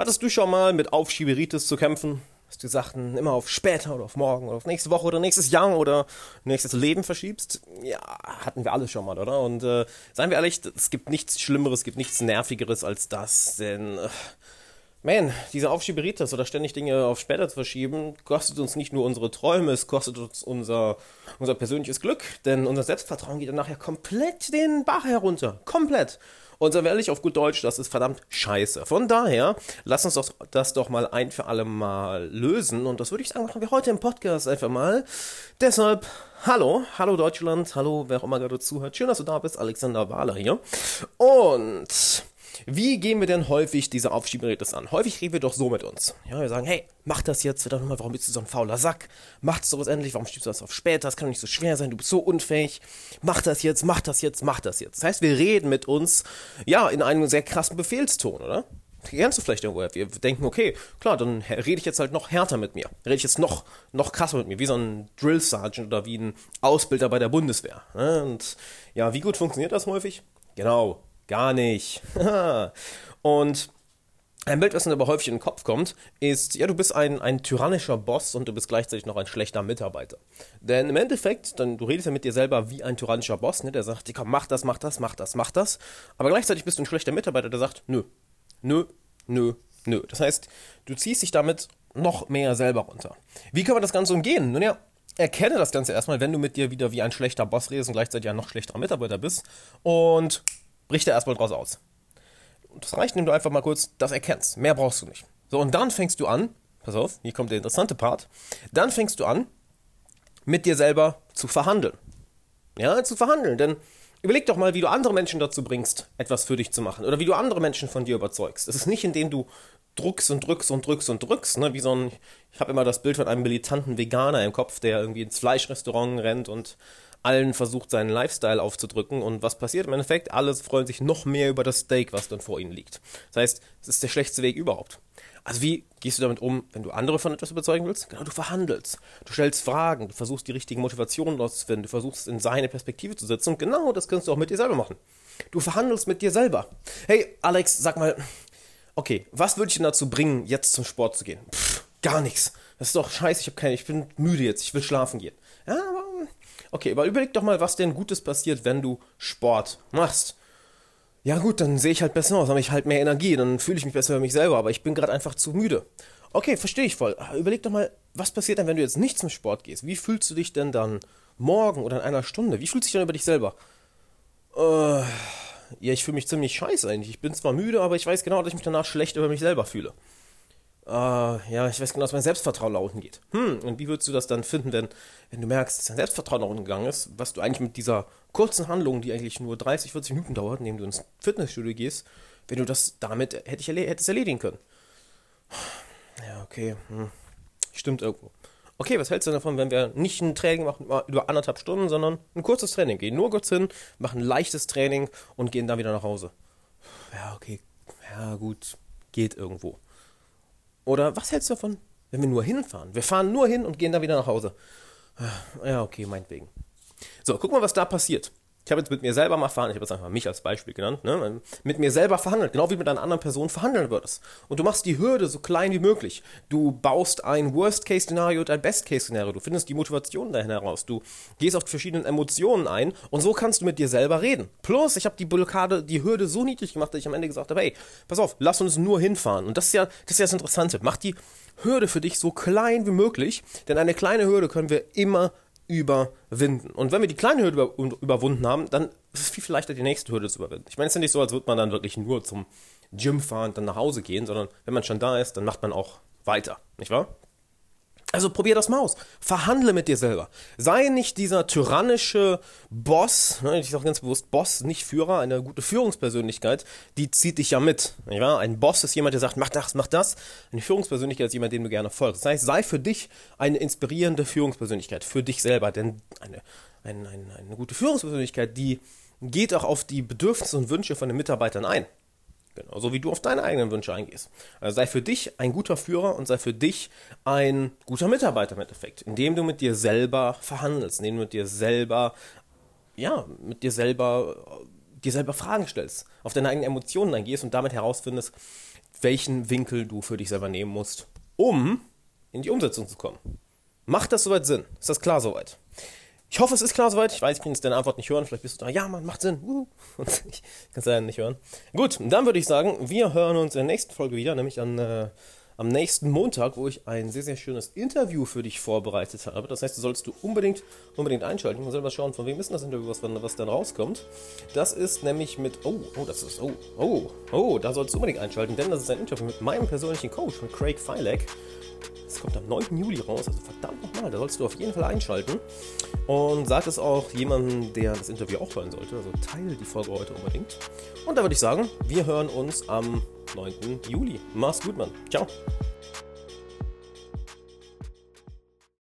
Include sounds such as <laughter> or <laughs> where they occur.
Hattest du schon mal mit Aufschieberitis zu kämpfen? Dass du Sachen immer auf später oder auf morgen oder auf nächste Woche oder nächstes Jahr oder nächstes Leben verschiebst? Ja, hatten wir alles schon mal, oder? Und äh, seien wir ehrlich, es gibt nichts Schlimmeres, es gibt nichts Nervigeres als das, denn... Äh, Man, diese Aufschieberitis oder ständig Dinge auf später zu verschieben, kostet uns nicht nur unsere Träume, es kostet uns unser, unser persönliches Glück, denn unser Selbstvertrauen geht dann nachher komplett den Bach herunter. Komplett. Und so ehrlich, auf gut Deutsch, das ist verdammt scheiße. Von daher, lass uns doch das doch mal ein für alle Mal lösen. Und das würde ich sagen, machen wir heute im Podcast einfach mal. Deshalb, hallo, hallo Deutschland, hallo, wer auch immer gerade zuhört. Schön, dass du da bist, Alexander Wahler hier. Und wie gehen wir denn häufig diese Aufschieberitis an? Häufig reden wir doch so mit uns. Ja, wir sagen, hey, mach das jetzt, verdammt nochmal, warum bist du so ein fauler Sack? Mach es doch endlich, warum schiebst du das auf später? Das kann doch nicht so schwer sein, du bist so unfähig. Mach das jetzt, mach das jetzt, mach das jetzt. Das heißt, wir reden mit uns, ja, in einem sehr krassen Befehlston, oder? Kennst du vielleicht irgendwo? Wir denken, okay, klar, dann rede ich jetzt halt noch härter mit mir. Rede ich jetzt noch, noch krasser mit mir, wie so ein Drill Sergeant oder wie ein Ausbilder bei der Bundeswehr. Ne? Und ja, wie gut funktioniert das häufig? Genau, Gar nicht. <laughs> und ein Bild, was mir aber häufig in den Kopf kommt, ist, ja, du bist ein, ein tyrannischer Boss und du bist gleichzeitig noch ein schlechter Mitarbeiter. Denn im Endeffekt, dann, du redest ja mit dir selber wie ein tyrannischer Boss, ne, der sagt, komm, mach das, mach das, mach das, mach das. Aber gleichzeitig bist du ein schlechter Mitarbeiter, der sagt, nö, nö, nö, nö. Das heißt, du ziehst dich damit noch mehr selber runter. Wie kann man das Ganze umgehen? Nun ja, erkenne das Ganze erstmal, wenn du mit dir wieder wie ein schlechter Boss redest und gleichzeitig ein noch schlechterer Mitarbeiter bist. Und brich da erstmal draus aus. Und das reicht, wenn du einfach mal kurz das erkennst. Mehr brauchst du nicht. So, und dann fängst du an, pass auf, hier kommt der interessante Part, dann fängst du an, mit dir selber zu verhandeln. Ja, zu verhandeln, denn überleg doch mal, wie du andere Menschen dazu bringst, etwas für dich zu machen oder wie du andere Menschen von dir überzeugst. Es ist nicht, indem du druckst und drückst und drückst und drückst, ne? wie so ein, ich habe immer das Bild von einem militanten Veganer im Kopf, der irgendwie ins Fleischrestaurant rennt und allen versucht, seinen Lifestyle aufzudrücken. Und was passiert im Endeffekt? Alle freuen sich noch mehr über das Steak, was dann vor ihnen liegt. Das heißt, es ist der schlechteste Weg überhaupt. Also wie gehst du damit um, wenn du andere von etwas überzeugen willst? Genau, du verhandelst. Du stellst Fragen, du versuchst die richtigen Motivationen auszufinden, du versuchst in seine Perspektive zu setzen. Und genau das kannst du auch mit dir selber machen. Du verhandelst mit dir selber. Hey, Alex, sag mal, okay, was würde ich denn dazu bringen, jetzt zum Sport zu gehen? Pff, gar nichts. Das ist doch scheiße, ich, hab keine, ich bin müde jetzt, ich will schlafen gehen. Ja, aber Okay, aber überleg doch mal, was denn Gutes passiert, wenn du Sport machst. Ja gut, dann sehe ich halt besser aus, habe ich halt mehr Energie, dann fühle ich mich besser für mich selber, aber ich bin gerade einfach zu müde. Okay, verstehe ich voll. Überleg doch mal, was passiert dann, wenn du jetzt nicht zum Sport gehst? Wie fühlst du dich denn dann morgen oder in einer Stunde? Wie fühlst du dich dann über dich selber? Äh, ja, ich fühle mich ziemlich scheiße eigentlich. Ich bin zwar müde, aber ich weiß genau, dass ich mich danach schlecht über mich selber fühle äh, ja, ich weiß genau, dass mein Selbstvertrauen nach unten geht. Hm, und wie würdest du das dann finden, wenn, wenn du merkst, dass dein Selbstvertrauen nach unten gegangen ist, was du eigentlich mit dieser kurzen Handlung, die eigentlich nur 30, 40 Minuten dauert, indem du ins Fitnessstudio gehst, wenn du das damit hätte ich erle hättest erledigen können? Ja, okay, hm. stimmt irgendwo. Okay, was hältst du davon, wenn wir nicht ein Training machen über anderthalb Stunden, sondern ein kurzes Training? Gehen nur kurz hin, machen ein leichtes Training und gehen dann wieder nach Hause. Ja, okay. Ja, gut. Geht irgendwo. Oder was hältst du davon, wenn wir nur hinfahren? Wir fahren nur hin und gehen dann wieder nach Hause. Ah, ja, okay, meinetwegen. So, guck mal, was da passiert. Ich habe jetzt mit mir selber mal verhandelt, ich habe jetzt einfach mich als Beispiel genannt, ne? mit mir selber verhandelt, genau wie mit einer anderen Person verhandeln würdest. Und du machst die Hürde so klein wie möglich. Du baust ein Worst-Case-Szenario und ein Best-Case-Szenario. Du findest die Motivation dahin heraus. Du gehst auf die verschiedenen Emotionen ein und so kannst du mit dir selber reden. Plus, ich habe die Blockade, die Hürde so niedrig gemacht, dass ich am Ende gesagt habe, hey, pass auf, lass uns nur hinfahren. Und das ist ja das, ist ja das Interessante. Mach die Hürde für dich so klein wie möglich, denn eine kleine Hürde können wir immer überwinden. Und wenn wir die kleine Hürde über, überwunden haben, dann ist es viel, viel leichter, die nächste Hürde zu überwinden. Ich meine, es ist ja nicht so, als würde man dann wirklich nur zum Gym fahren und dann nach Hause gehen, sondern wenn man schon da ist, dann macht man auch weiter, nicht wahr? Also probier das mal aus. Verhandle mit dir selber. Sei nicht dieser tyrannische Boss, ne, ich sage ganz bewusst Boss, nicht Führer, eine gute Führungspersönlichkeit, die zieht dich ja mit. Ja? Ein Boss ist jemand, der sagt, mach das, mach das. Eine Führungspersönlichkeit ist jemand, dem du gerne folgst. Das heißt, sei für dich eine inspirierende Führungspersönlichkeit, für dich selber. Denn eine, eine, eine, eine gute Führungspersönlichkeit, die geht auch auf die Bedürfnisse und Wünsche von den Mitarbeitern ein. Genauso wie du auf deine eigenen Wünsche eingehst. Also sei für dich ein guter Führer und sei für dich ein guter Mitarbeiter im Endeffekt, indem du mit dir selber verhandelst, indem du mit dir selber, ja, mit dir selber, dir selber Fragen stellst, auf deine eigenen Emotionen eingehst und damit herausfindest, welchen Winkel du für dich selber nehmen musst, um in die Umsetzung zu kommen. Macht das soweit Sinn? Ist das klar soweit? Ich hoffe, es ist klar soweit. Ich weiß, ich kann jetzt deine Antwort nicht hören. Vielleicht bist du da, ja, man, macht Sinn. Uh. <laughs> Und ich kann es leider nicht hören. Gut, dann würde ich sagen, wir hören uns in der nächsten Folge wieder, nämlich an, äh, am nächsten Montag, wo ich ein sehr, sehr schönes Interview für dich vorbereitet habe. Das heißt, du sollst du unbedingt, unbedingt einschalten. Ich muss selber schauen, von wem ist das Interview, was, was dann rauskommt. Das ist nämlich mit, oh, oh, das ist, oh, oh, oh, da sollst du unbedingt einschalten, denn das ist ein Interview mit meinem persönlichen Coach, mit Craig Feilek. Das kommt am 9. Juli raus, also verdammt nochmal, da sollst du auf jeden Fall einschalten. Und sag es auch jemandem, der das Interview auch hören sollte. Also teile die Folge heute unbedingt. Und da würde ich sagen, wir hören uns am 9. Juli. Mach's gut, Mann. Ciao.